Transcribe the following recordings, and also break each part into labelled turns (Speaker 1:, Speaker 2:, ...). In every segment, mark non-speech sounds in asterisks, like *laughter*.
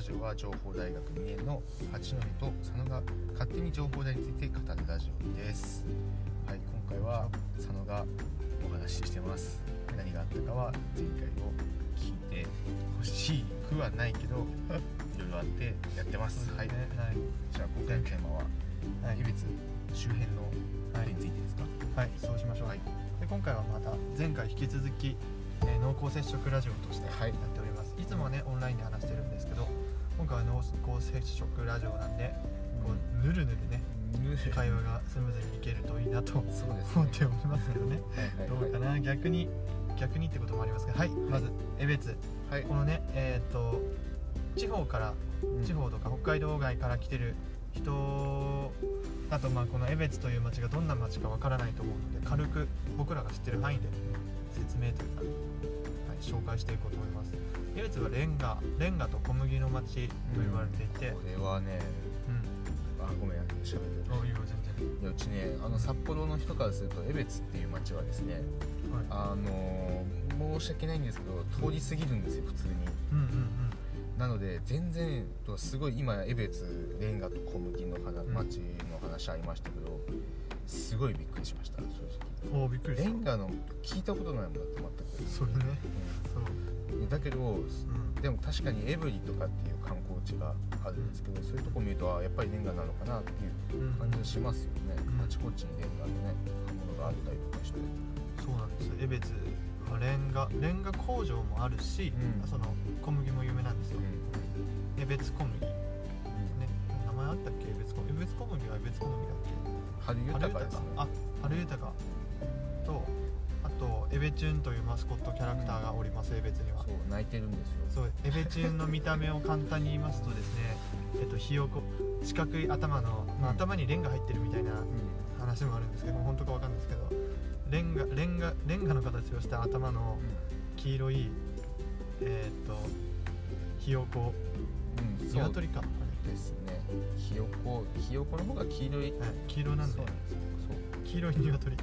Speaker 1: ラジオは情報大学2年の八戸と佐野が勝手に情報大について語るラジオです。はい今回は佐野がお話ししてます。何があったかは前回を聞いてほしくはないけど *laughs* いろいろあってやってます。はい、
Speaker 2: ね。はい。
Speaker 1: じゃあ今回のテーマは
Speaker 2: はい。
Speaker 1: 江別周辺のことについてですか？
Speaker 2: はい、そうしましょう、
Speaker 1: はい。
Speaker 2: で今回はまた前回引き続き、えー濃厚接触ラジオとしてや
Speaker 1: はい。
Speaker 2: っております、い、つもはねオンラインで話してるんですけど今回は濃厚接触ラジオなんでこうぬるぬるね会話がスムーズにいけるといいなと思っておりますけどね。
Speaker 1: はい
Speaker 2: ど
Speaker 1: はい。はい
Speaker 2: うかな？逆に逆にってこともありますがはいまず江別。
Speaker 1: はい。
Speaker 2: このねえっ、と地方から地方とか北海道外から来てる人あとまあこの江別という町がどんな町かわからないと思うので軽く僕らが知ってる範囲で説明というか、はい、紹介していこうと思います江別はレンガレンガと小麦の町と言われていて。
Speaker 1: これはね
Speaker 2: うん、
Speaker 1: あごめん喋る
Speaker 2: あいいよ全
Speaker 1: いやうちねあの札幌の人からすると江別っていう町はですね
Speaker 2: 然はい。
Speaker 1: あの申し訳ないんですけど通り過ぎるんですよ普通に。
Speaker 2: うんうん
Speaker 1: なので全然すごい今江別レンガと小麦の話
Speaker 2: ん。
Speaker 1: 町の話ありましたけどすごいびっくりしました正
Speaker 2: うんおーびっくり
Speaker 1: レンガの聞いたことないもんだって全く。
Speaker 2: それね。そう。
Speaker 1: うんだけど
Speaker 2: うん。
Speaker 1: でも確かにエブリとかっていう観光地があるんですけどそういうとこ見るとあやっぱりレンガなのかなっていう
Speaker 2: うん。
Speaker 1: 感じがしますよね、
Speaker 2: うん。
Speaker 1: あちこちにレンガのね刃物があったりとかして。
Speaker 2: そうなんです江別はレンガレンガ工場もあるし、
Speaker 1: うん。
Speaker 2: その小麦も有名なんですよ、江別小麦。ね。名前あったっけ？江別小麦。江別小麦は江別小麦だっ
Speaker 1: 春
Speaker 2: け
Speaker 1: 豊かですね。
Speaker 2: あ春豊か。とあとエベチュンというマスコットキャラクターがおります、江別には。
Speaker 1: そう泣いてるんですよ。
Speaker 2: そうエベチュンの見た目を簡単に言いますとですね *laughs* えっとひよこ四角い頭の、まあ
Speaker 1: うん
Speaker 2: 頭にレンガ入ってるみたいな話もあるんですけど本当かわかんないですけどレンガレンガレンガの形をした頭の黄色いえーっとひよこ
Speaker 1: うん、
Speaker 2: 鶏か。
Speaker 1: ですね。ひよこひよこの方が黄色い。
Speaker 2: はい、黄色なんで。
Speaker 1: そう
Speaker 2: 黄色い鶏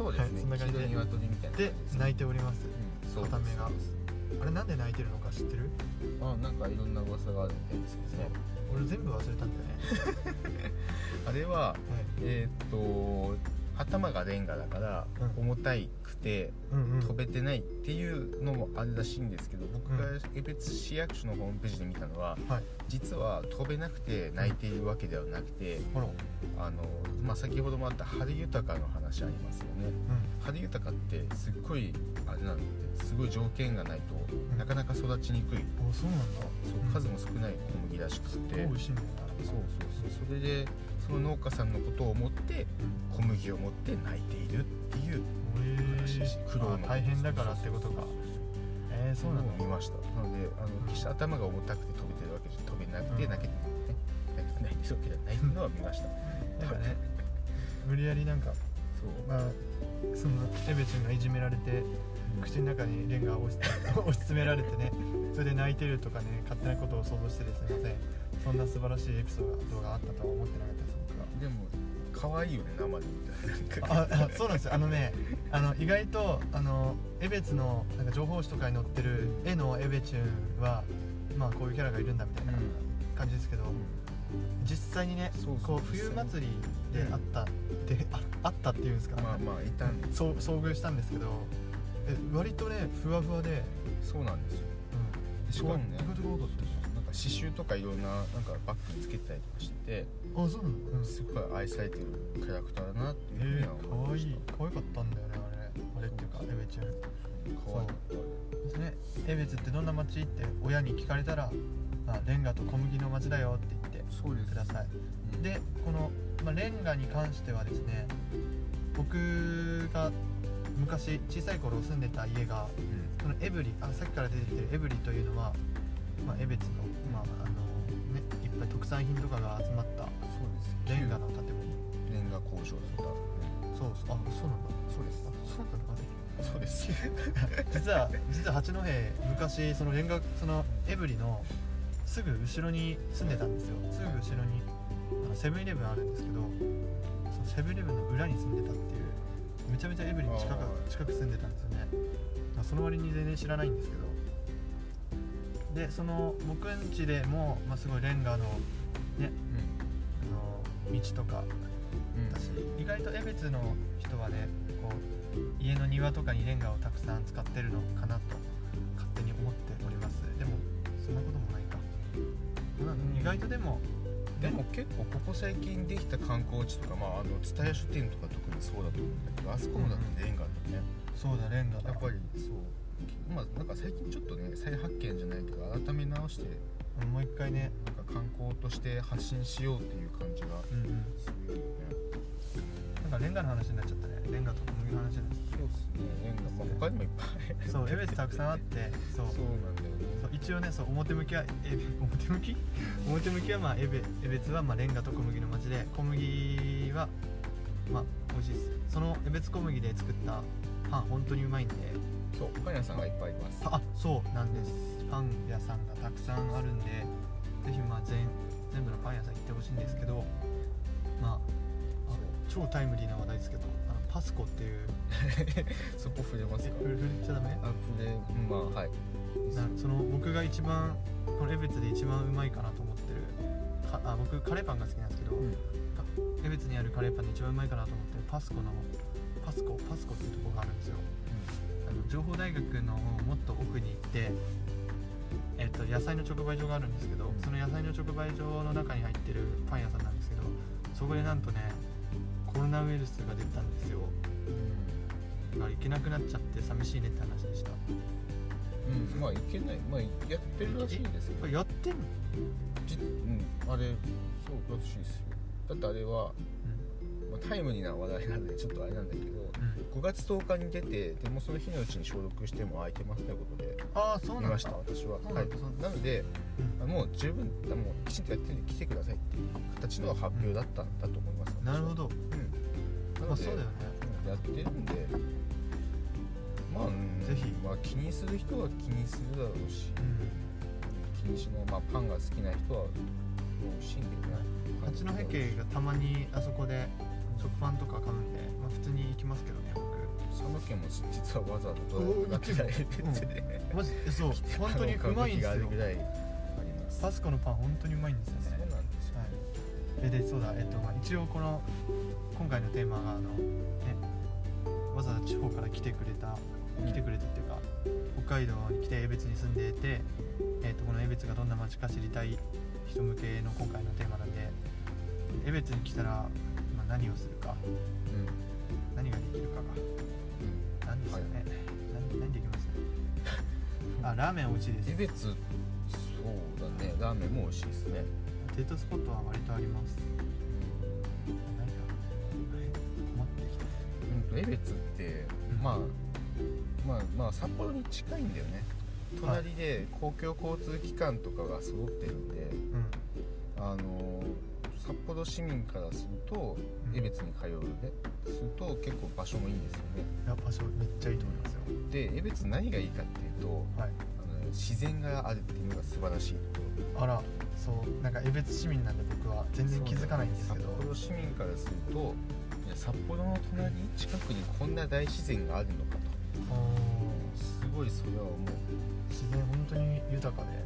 Speaker 1: そうですね、
Speaker 2: はいそんな感じで。
Speaker 1: 鶏みたいな
Speaker 2: で泣いております。
Speaker 1: うん
Speaker 2: が。あれなんで泣いてるのか知ってる？
Speaker 1: あなんかいろんな噂があるみたいですけどね。
Speaker 2: 俺全部忘れたんだよね、*laughs*
Speaker 1: あれは
Speaker 2: はい、
Speaker 1: えーっと頭がレンガだから
Speaker 2: うん。
Speaker 1: 重たいくて飛べてないっていうのもあるらしいんですけど僕が江別市役所のホームページで見たのは
Speaker 2: はい。
Speaker 1: 実は飛べなくて泣いているわけではなくてあの、まあ、先ほどもあった春豊の話ありますよね。
Speaker 2: う
Speaker 1: 春豊ってすっごいあれなんですごい条件がないと
Speaker 2: ん。
Speaker 1: なかなか育ちにくい。
Speaker 2: そうなんだ。
Speaker 1: そう数も少ない小麦らしくてそうそうそう。それでその農家さんのことを思って小麦を持って泣いているっていう
Speaker 2: なへ
Speaker 1: しし苦労
Speaker 2: 大変だからってことか。えー、そうなんだ。
Speaker 1: のを見ました。なのであの決して頭が重たくて飛べてるわけじゃ飛べなくて
Speaker 2: うん。
Speaker 1: 泣けてね泣けてないってわけじゃないのは見ました。
Speaker 2: なん。かね無理やりなんか
Speaker 1: そう。
Speaker 2: まあそのエベチュンがいじめられて口の中にレンガを押し押し詰められてねそれで泣いてるとかね勝手なことを想像してですみませんそんな素晴らしいエピソードがあったとは思ってなかったです僕は。
Speaker 1: でも可愛いよね生で見たら。
Speaker 2: ああそうなんですよ。あのねあの意外とあのエベツのなんか情報誌とかに載ってる絵のエベチュンはまあこういうキャラがいるんだみたいな感じですけど、実際にね
Speaker 1: そうそう
Speaker 2: こう冬祭りであった、でああったっていうんですか、
Speaker 1: まあまあいたんです。
Speaker 2: そう遭遇したんですけどえ割とねふわふわで、
Speaker 1: そうなんですよ。
Speaker 2: うん、
Speaker 1: しかもね。
Speaker 2: 意外と可愛かったです
Speaker 1: なんか刺繍とかいろんななんかバッグにつけてたりとかして
Speaker 2: あそうなんだ、うん、
Speaker 1: すごい愛されてるキャラクターだなっていうふう
Speaker 2: え
Speaker 1: に思いまし
Speaker 2: かわいい。可愛かったんだよねあれ。あれっていうかエベチュン
Speaker 1: た可愛かった
Speaker 2: ですね江別ってどんな町って親に聞かれたら、まあ、レンガと小麦の町だよって言って
Speaker 1: そうです。
Speaker 2: ください。
Speaker 1: うん。
Speaker 2: でこの、まあ、レンガに関してはですね僕が昔小さい頃住んでた家が
Speaker 1: うん。
Speaker 2: そのエブリあさっきから出てきてるエブリというのは、まあ、江別の,、まああのね、いっぱい特産品とかが集まった
Speaker 1: そうです
Speaker 2: レンガの建物。
Speaker 1: レンガ工場だっ
Speaker 2: そうそう。あそうなんだ。
Speaker 1: たそうです。
Speaker 2: あそうなんだ。ね
Speaker 1: そうです。
Speaker 2: 実は実は八戸昔そのレンガそのエブリのすぐ後ろに住んでたんですよ。すぐ後ろにあのセブンイレブンあるんですけどそのセブンイレブンの裏に住んでたっていうめちゃめちゃエブリに近く近く住んでたんですよね。まあその割に全然知らないんですけどでその僕ん家でも、まあ、すごいレンガのねあの道とか
Speaker 1: うん。
Speaker 2: だし意外と江別の人はねこう家の庭とかにレンガをたくさん使ってるのかなと勝手に思っております。でもそんなこともないか、まあ意外とでも
Speaker 1: でも結構ここ最近できた観光地とかまああの蔦屋書店とか特にそうだと思うんだけどあそこもだってレンガだよね、
Speaker 2: そうだレンガだ。
Speaker 1: やっぱりそうまあなんか最近ちょっとね再発見じゃないけど改め直して
Speaker 2: もう一回ね
Speaker 1: なんか観光として発信しようっていう感じが
Speaker 2: うんうん。
Speaker 1: するよね。
Speaker 2: なんかレンガの話になっちゃったね。レンガと小麦の話になっち
Speaker 1: そうっすね。レンガまあ他にもいっぱい
Speaker 2: ゃったそう江別たくさんあってそう。
Speaker 1: そうなんだよね。
Speaker 2: そう一応ねそう表向きはえ表向き？表向きは *laughs* まあ江別江別はまあレンガと小麦の町で小麦はまあ美味しいです。その江別小麦で作ったパン本当にうまいんで
Speaker 1: そう。パン屋さんがいっぱいいます。
Speaker 2: あそうなんです。パン屋さんがたくさんあるんでぜひまあ全全部のパン屋さん行ってほしいんですけどまああ超タイムリーな話題ですけどあのパスコっていう *laughs*
Speaker 1: そこ触れますか？
Speaker 2: え触れちゃダメ？
Speaker 1: あ触れまあはい。
Speaker 2: なその僕が一番この江別で一番うまいかなと思ってるかあ僕カレーパンが好きなんですけど、
Speaker 1: うん。
Speaker 2: か江別にあるカレーパンで一番うまいかなと思ってるパスコのパスコパスコっていうところがあるんですよ情報大学のもっと奥に行って、えっと野菜の直売所があるんですけど、
Speaker 1: うん。
Speaker 2: その野菜の直売所の中に入ってるパン屋さんなんですけどそこでなんとねコロナウイルスが出たんですよ。だから行けなくなっちゃって寂しいねって話でした。
Speaker 1: うん、うん、まあいけない。まあやってるらしいですよ。
Speaker 2: やってんの、
Speaker 1: じうんあれそうらしいですよ。だってあれは、まあ、タイムリーな話題なんでちょっとあれなんだけど5月10日に出てでもその日のうちに消毒しても空いてますということで
Speaker 2: ああそうなんだ。
Speaker 1: 見ました私は。は
Speaker 2: ない。な
Speaker 1: ので
Speaker 2: うん。
Speaker 1: あもう十分あもうきちんとやってるんで来てくださいっていう形の発表だったんだと思います、
Speaker 2: なるほど、
Speaker 1: うん。
Speaker 2: まあそうだよね。
Speaker 1: うんやってるんでまあ、うん
Speaker 2: ぜひ。
Speaker 1: まあ、気にする人は気にするだろうし
Speaker 2: うん。
Speaker 1: 気にしない、まあ、パンが好きな人は美味しいんだよね
Speaker 2: 八戸家がたまにあそこで食パンとか買うんで、まあ、普通に行きますけどね僕。
Speaker 1: 佐野家も実はわざわざド
Speaker 2: おー
Speaker 1: ライブが嫌い。でね
Speaker 2: マジ？えそう本当にうまいんですよ。パスコのパン本当にうまいんですよ
Speaker 1: そう
Speaker 2: ね
Speaker 1: なんですよ。
Speaker 2: はい。えでそうだえっと、まあ、一応この今回のテーマがあのねわざわざ地方から来てくれた来てくれたっていうか北海道に来て江別に住んでいて、えっとこの江別がどんな街か知りたい人向けの今回のテーマなんで江別に来たら、まあ、何をするか。
Speaker 1: うん。
Speaker 2: 何ができるかが何ですかね、何何できます？*laughs* あラーメン美味しいです。
Speaker 1: 江別そうだね。ラーメンも美味しいですね。
Speaker 2: デートスポットは割とあります。何か困ってきた。
Speaker 1: うん江別って
Speaker 2: うん。
Speaker 1: まあまあまあ札幌に近いんだよね。隣で公共交通機関とかが揃ってるんで、
Speaker 2: うん。
Speaker 1: あの札幌市民からすると
Speaker 2: うん。
Speaker 1: 江別に通うねすると結構場所もいいんですよね。
Speaker 2: いや場所めっちゃいいと思いますよ。
Speaker 1: で江別何がいいかっていうと
Speaker 2: はい。
Speaker 1: あの自然があるっていうのが素晴らしいと。ころ
Speaker 2: あらそうなんか江別市民なんで僕は全然気づかないんですけど。
Speaker 1: 札幌市民からすると札幌の隣近くにこんな大自然があるのかと。すごいそれは思う。
Speaker 2: 自然本当に豊かで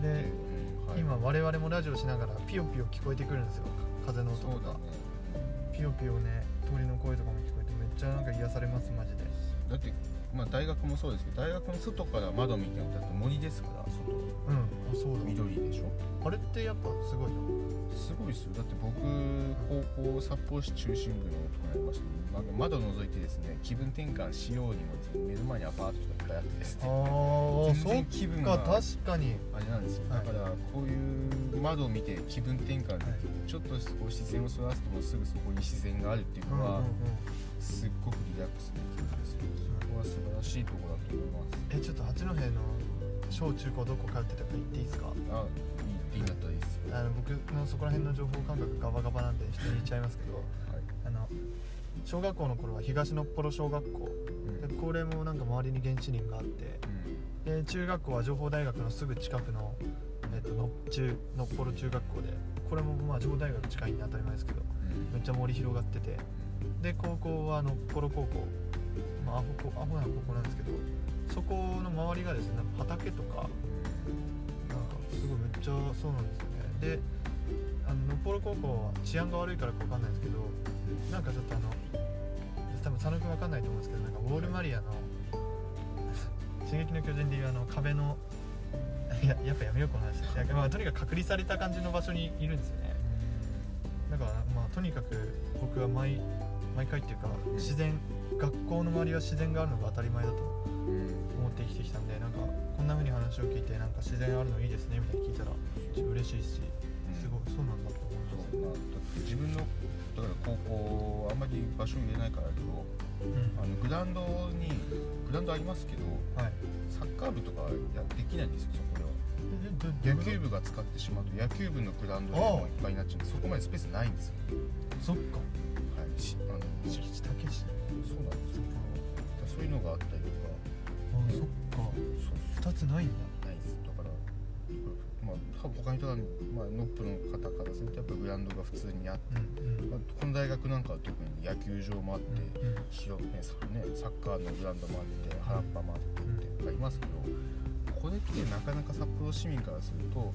Speaker 2: で、
Speaker 1: うんはい。
Speaker 2: 今我々もラジオしながらピヨピヨ聞こえてくるんですよ。風の音とか、
Speaker 1: ね。
Speaker 2: ピヨピヨね鳥の声とかも聞こえてめっちゃなんか癒されますマジで。
Speaker 1: だってまあ大学もそうですけど大学の外から窓見てもだって森ですから外。
Speaker 2: うん。あそうだ。
Speaker 1: 緑でしょ？
Speaker 2: あれってやっぱすごいの
Speaker 1: すごいですよ。だって僕高校札幌市中心部のとこにありましたなんか窓覗いてですね気分転換しようにもですね目の前にアパートとかいっぱいあってです
Speaker 2: あ
Speaker 1: ね
Speaker 2: ー
Speaker 1: 全然気分が
Speaker 2: 確かに。
Speaker 1: あれなんですよ。
Speaker 2: はい。
Speaker 1: だからこういう窓を見て気分転換できる、ちょっとこう視線をそらすともうすぐそこに自然があるっていうのは、
Speaker 2: うんうんうん。
Speaker 1: すっごくリラックスできるんですよは素晴らしいところだと思います。
Speaker 2: えちょっと八戸の小中高どこ通ってたか言っていいですか？
Speaker 1: あいいんだったらいいですよ。
Speaker 2: あの僕のそこら辺の情報感覚ガバガバなんで人に言っちゃいますけど
Speaker 1: はい、
Speaker 2: あの小学校の頃は東のっぽろ小学校。
Speaker 1: うん。
Speaker 2: でこれもなんか周りに現地人があってで中学校は情報大学のすぐ近くの、えっとの中のっぽろ中学校でこれもまあ情報大学近いんで当たり前ですけど
Speaker 1: うん。
Speaker 2: めっちゃ森広がっててで高校はのっぽろ高校まあアホアホな高校なんですけどそこの周りがですね畑とかなんかすごいめっちゃそうなんですよね。であのノッポロ高校は治安が悪いからかわかんないですけどなんかちょっとあの多分佐野君わかんないと思うんですけどなんかウォールマリアの「*laughs* 進撃の巨人」でいうあの壁のいややっぱやめようこの話。いや、まあ、とにかく隔離された感じの場所にいるんですよね。だからまあとにかく僕は毎毎回っていうか自然学校の周りは自然があるのが当たり前だと思って生きてきたんでなんかこんな風に話を聞いてなんか自然あるのいいですねみたいに聞いたら嬉しいしすごいそうなんだと思います。
Speaker 1: そうなだって自分のだから高校あんまり場所入れないからだけど
Speaker 2: うん。
Speaker 1: あのグラウンドにグラウンドありますけど
Speaker 2: はい。
Speaker 1: サッカー部とかやできないんですよそこでは。
Speaker 2: え
Speaker 1: 野球部が使ってしまうと野球部のグラウンドでもいっぱいになっちゃうんでそこまでスペースないんですよ。
Speaker 2: そっか。
Speaker 1: はいしあの
Speaker 2: 敷地高いし
Speaker 1: そうなんですよ。だからそういうのがあったりとか。
Speaker 2: あそっか。
Speaker 1: そう。
Speaker 2: 2つないんだ。
Speaker 1: ないです。だからまあ多分他の人が、まあ、ノップの方からするとやっぱグラウンドが普通にあって、
Speaker 2: うん
Speaker 1: まあ、この大学なんかは特に野球場もあって、
Speaker 2: うん
Speaker 1: 広ねさねサッカーのグラウンドもあって原っぱもあってってありますけど。ここで来てなかなか札幌市民からすると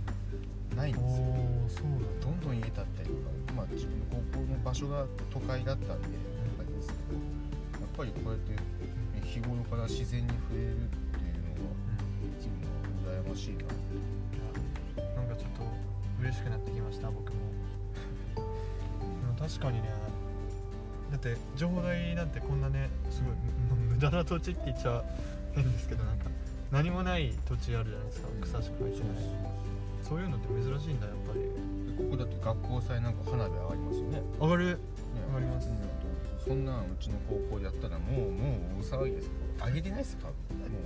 Speaker 1: ないん
Speaker 2: お
Speaker 1: ですよ。
Speaker 2: おそうなんだ。
Speaker 1: どんどん家建ったりとか、まあ、自分の高校の場所が都会だったんであれですけどやっぱりこうやって、ね、日頃から自然に触れるっていうのができるのは羨ましいな。って
Speaker 2: なんかちょっと嬉しくなってきました僕も。確かにねだって情報台なんてこんなねすごいむ無駄な土地って言っちゃ変ですけどなんか何もない土地あるじゃないですか。草しか生えてない。そういうのって珍しいんだやっぱり。
Speaker 1: でここだって学校祭なんか花火上がりますよね。ね
Speaker 2: 上がる。
Speaker 1: 上
Speaker 2: がります
Speaker 1: 普通にやるとそんなんうちの高校でやったらもうもう大騒ぎですよ上げてないっすよ多分。も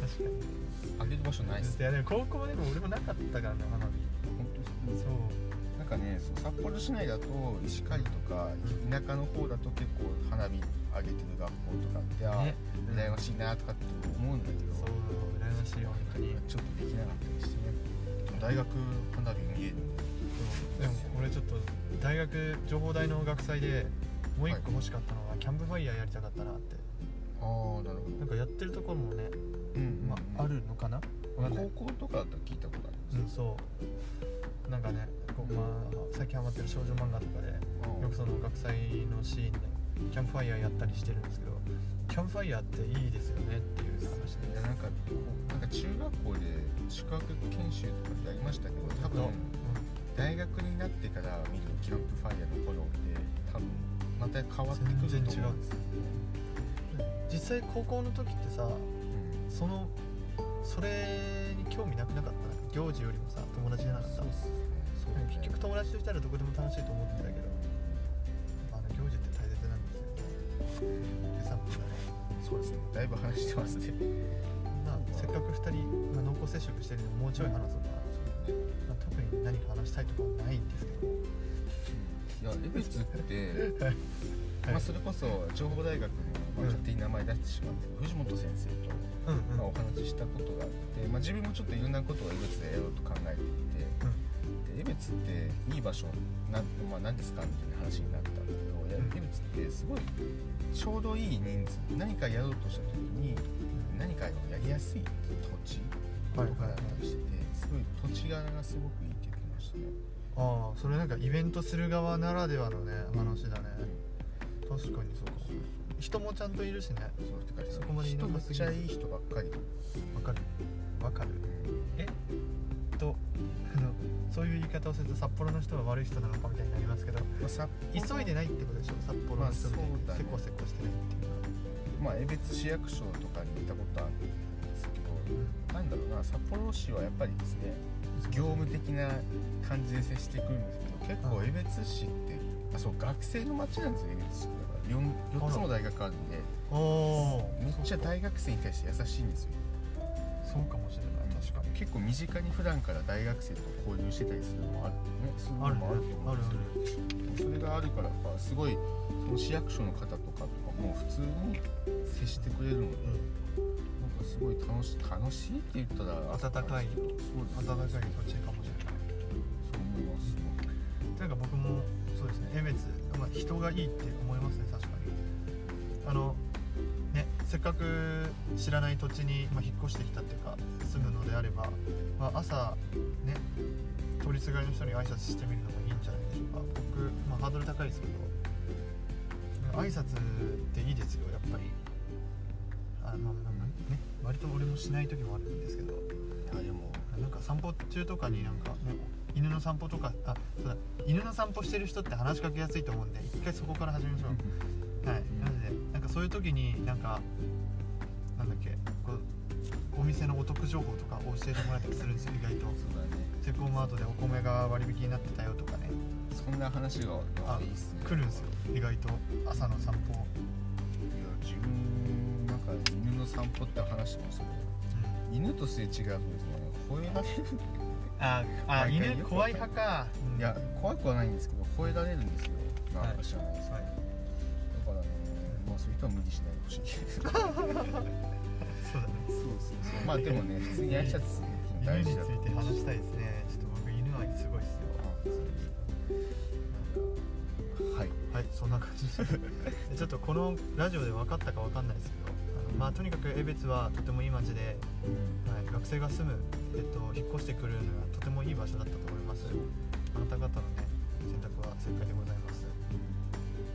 Speaker 2: 確かに。
Speaker 1: う上げる場所ないっす
Speaker 2: いやでも高校でも俺もなかったからね花火。
Speaker 1: 本当に
Speaker 2: そう。
Speaker 1: なんかね札幌市内だと石狩とか田舎の方だと結構花火上げてる学校とかってあ
Speaker 2: ね。
Speaker 1: ー羨ましいなとかって思うんだけど
Speaker 2: そう羨ましいよ本当に。
Speaker 1: ちょっとできなかったりしてね。でも大学花火見える。んで
Speaker 2: でも俺ちょっと大学情報大の学祭でもう一個欲しかったのは、キャンプファイヤーやりたかったなって。
Speaker 1: ああなるほど。
Speaker 2: なんかやってるところもね、
Speaker 1: うん
Speaker 2: まあ、あるのかな？
Speaker 1: 高校とかだったら聞いたことある
Speaker 2: うんそう。なんかねこう、まあ、最近ハマってる少女漫画とかでよくその学祭のシーンでキャンプファイヤーやったりしてるんですけどキャンプファイヤーっていいですよねっていう話で。
Speaker 1: いやなんかこうなんか中学校で宿泊研修とかってありましたけ？ど多分大学になってから見るキャンプファイヤーの頃って多分また変わってくると思うんですよ
Speaker 2: 実際高校の時ってさ
Speaker 1: うん。
Speaker 2: そのそれに興味なくなかった？行事よりもさ友達じゃなかった？
Speaker 1: そうね。ね。
Speaker 2: 結局友達といたらどこでも楽しいと思ってたけど13分だね
Speaker 1: そうですねだいぶ話してますね。
Speaker 2: まあせっかく2人、ま、濃厚接触してるのでもうちょい話そうかな、まあ、特に何か話したいとかはないんですけど。
Speaker 1: もいや江別って
Speaker 2: はい、
Speaker 1: まあ、それこそ情報大学の、まあ、勝手に名前出してしまうん、藤本先生と、まあ、お話ししたことがあって、まあ、自分もちょっといろんなことを江つでやろうと考えていて。っていい場所なん、まあ、何ですかみたいな話になったんだけど、いや
Speaker 2: うん
Speaker 1: 江別ってすごいちょうどいい人数。何かやろうとした時に何かやりやすい土地とかだったりしてて、すごい土地柄がすごくいいって言ってましたね。
Speaker 2: ああそれなんかイベントする側ならではのね話だね。確かにそうか。人もちゃんといるしね。
Speaker 1: そう
Speaker 2: そこまでい
Speaker 1: 人めっちゃいい人ばっかり、
Speaker 2: わかる。わかる。え？そういう言い方をすると札幌の人は悪い人なのかみたいになりますけど急いでないってことでしょ？札幌の人みたいに
Speaker 1: ま
Speaker 2: せこせこしてないっていう。か
Speaker 1: まあ江別市役所とかに行ったことあるんですけどなんだろうな札幌市はやっぱりですね業務的な感じで接してくるんですけど結構
Speaker 2: うん。
Speaker 1: 江別市ってあそう学生の街なんですよ江別市って。だから 4, 4つも大学あるんでめっちゃ大学生に対して優しいんですよ。
Speaker 2: そうかもしれない確か
Speaker 1: 結構身近に普段から大学生と交流してたりするのもあるね。そういうのもあると思うんですけどそれがあるからやっぱすごいその市役所の方とかとかも普通に接してくれるので、なんかすごい楽し楽しいって言ったら
Speaker 2: 温かい
Speaker 1: そう
Speaker 2: 温かい土地かもしれない
Speaker 1: そう思います
Speaker 2: なんか僕もそうですね。江別、まあ、人がいいって思いますね確かに。あのねせっかく知らない土地に、まあ、引っ越してきたっていうか住むのであれば、まあ、朝ね通りすがりの人に挨拶してみるのもいいんじゃないでしょうか。僕、まあ、ハードル高いですけど挨拶っていいですよやっぱり。あまあまあまあね割と俺もしない時もあるんですけど。
Speaker 1: いやでも。
Speaker 2: なんか散歩中とかになんかね犬の散歩とかあそうだ犬の散歩してる人って話しかけやすいと思うんで一回そこから始めましょう。*laughs* はいかそういう時になんかなんだっけこうお店のお得情報とか教えてもらったりするんですよ意外と。
Speaker 1: そうだね。
Speaker 2: セコマートでお米が割引になってたよとかね。
Speaker 1: そんな話が
Speaker 2: あ
Speaker 1: いいっすね。
Speaker 2: 来るんですよ意外と。朝の散歩、
Speaker 1: いや自分なんか犬の散歩って話もする犬とすれ違うとですね。吠えられる。*laughs*
Speaker 2: ああ犬怖い派か、うん。
Speaker 1: いや怖くはないんですけど吠えられるんですよ。なんか知らないですけど、
Speaker 2: はい。
Speaker 1: だからねまあそういう人は無理しないでほしい。そう
Speaker 2: そうだね。
Speaker 1: そうそうまあでもね普通に挨拶
Speaker 2: 犬につ
Speaker 1: 大事だと
Speaker 2: いて話したいですねちょっと僕犬はすごいっすよ
Speaker 1: はい。
Speaker 2: はい。そんな感じでちょっとこのラジオで分かったか分かんないですけどあのまあとにかく江別はとてもいい街で、はい、学生が住む、えっと、引っ越してくるのはとてもいい場所だったと思います。あなた方のね選択は正解でございます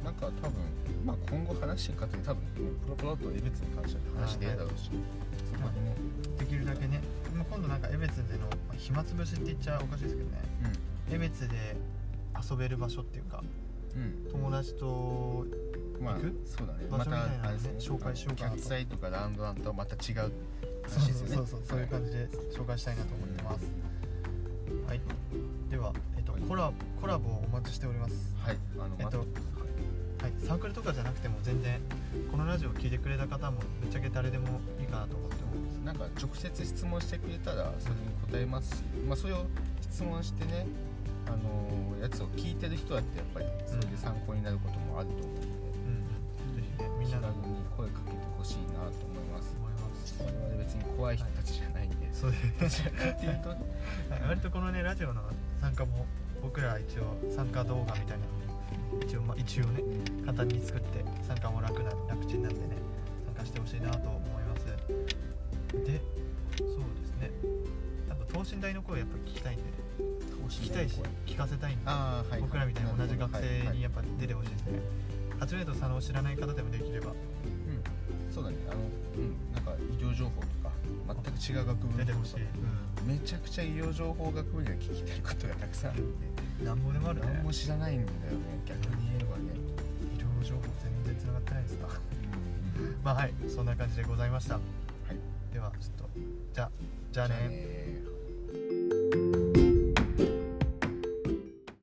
Speaker 1: なんか多分、まあ、今後話していく方で多分、ね、プロプロと江別に関しては話してるだろうし、そこでね、
Speaker 2: できるだけね、まあ、今度なんか江別でのまあ暇つぶしって言っちゃおかしいですけどね。江別で遊べる場所っていうか
Speaker 1: うん。
Speaker 2: 友達と
Speaker 1: うんまあそうだね。
Speaker 2: 場所みたいなのね
Speaker 1: またあれですね。
Speaker 2: 紹介しようかなと。
Speaker 1: キャッツアイとかラウンドワンとはまた違う
Speaker 2: そう
Speaker 1: 話ですよね。
Speaker 2: そうそうそうい。う感じで紹介したいなと思ってます。はい。では、えっと、コラコラボをお待ちしております。
Speaker 1: はい。あの
Speaker 2: えっと
Speaker 1: ま
Speaker 2: はい、サークルとかじゃなくても全然このラジオを聞いてくれた方もぶっちゃけ誰でもいいかなと思ってます。
Speaker 1: なんか直接質問してくれたらそれに答えます。し、まあ、それを質問してねあのーやつを聞いてる人だってやっぱりそれで参考になることもあると思うので、
Speaker 2: うんうん。ぜひねみんなの
Speaker 1: に声かけてほしいなと思います。
Speaker 2: 思います。
Speaker 1: 我々別に怖い人たちじゃないんで、
Speaker 2: そうです
Speaker 1: っていうと
Speaker 2: はい。割とこのねラジオの参加も僕ら一応参加動画みたいなのに一応,、まあ、一応ね
Speaker 1: うん
Speaker 2: 簡単に作って参加も楽な楽ちんなんでね参加してほしいなと思います。でそうですね。多分等身大の声やっぱ聞きたいんで聞きたいし聞かせたいんで
Speaker 1: はい
Speaker 2: 僕らみたいに同じ学生にや
Speaker 1: っ
Speaker 2: っぱ出てほしいですね。初めと佐野を知らない方でもできれば。
Speaker 1: うん。そうだね。あのうん。なんか医療情報とか全く違う学部の
Speaker 2: 出てほし。い、
Speaker 1: めちゃくちゃ医療情報学部には聞きたいことがたくさんあるんで。
Speaker 2: うん、なんぼでもあるね。
Speaker 1: 何も知らないんだよね逆に言えばね、
Speaker 2: 医療情報全然つながってないですか。
Speaker 1: うん。*laughs*
Speaker 2: まあはいそんな感じでございました。
Speaker 1: はい。
Speaker 2: ではちょっとじゃあじゃあね。
Speaker 1: ね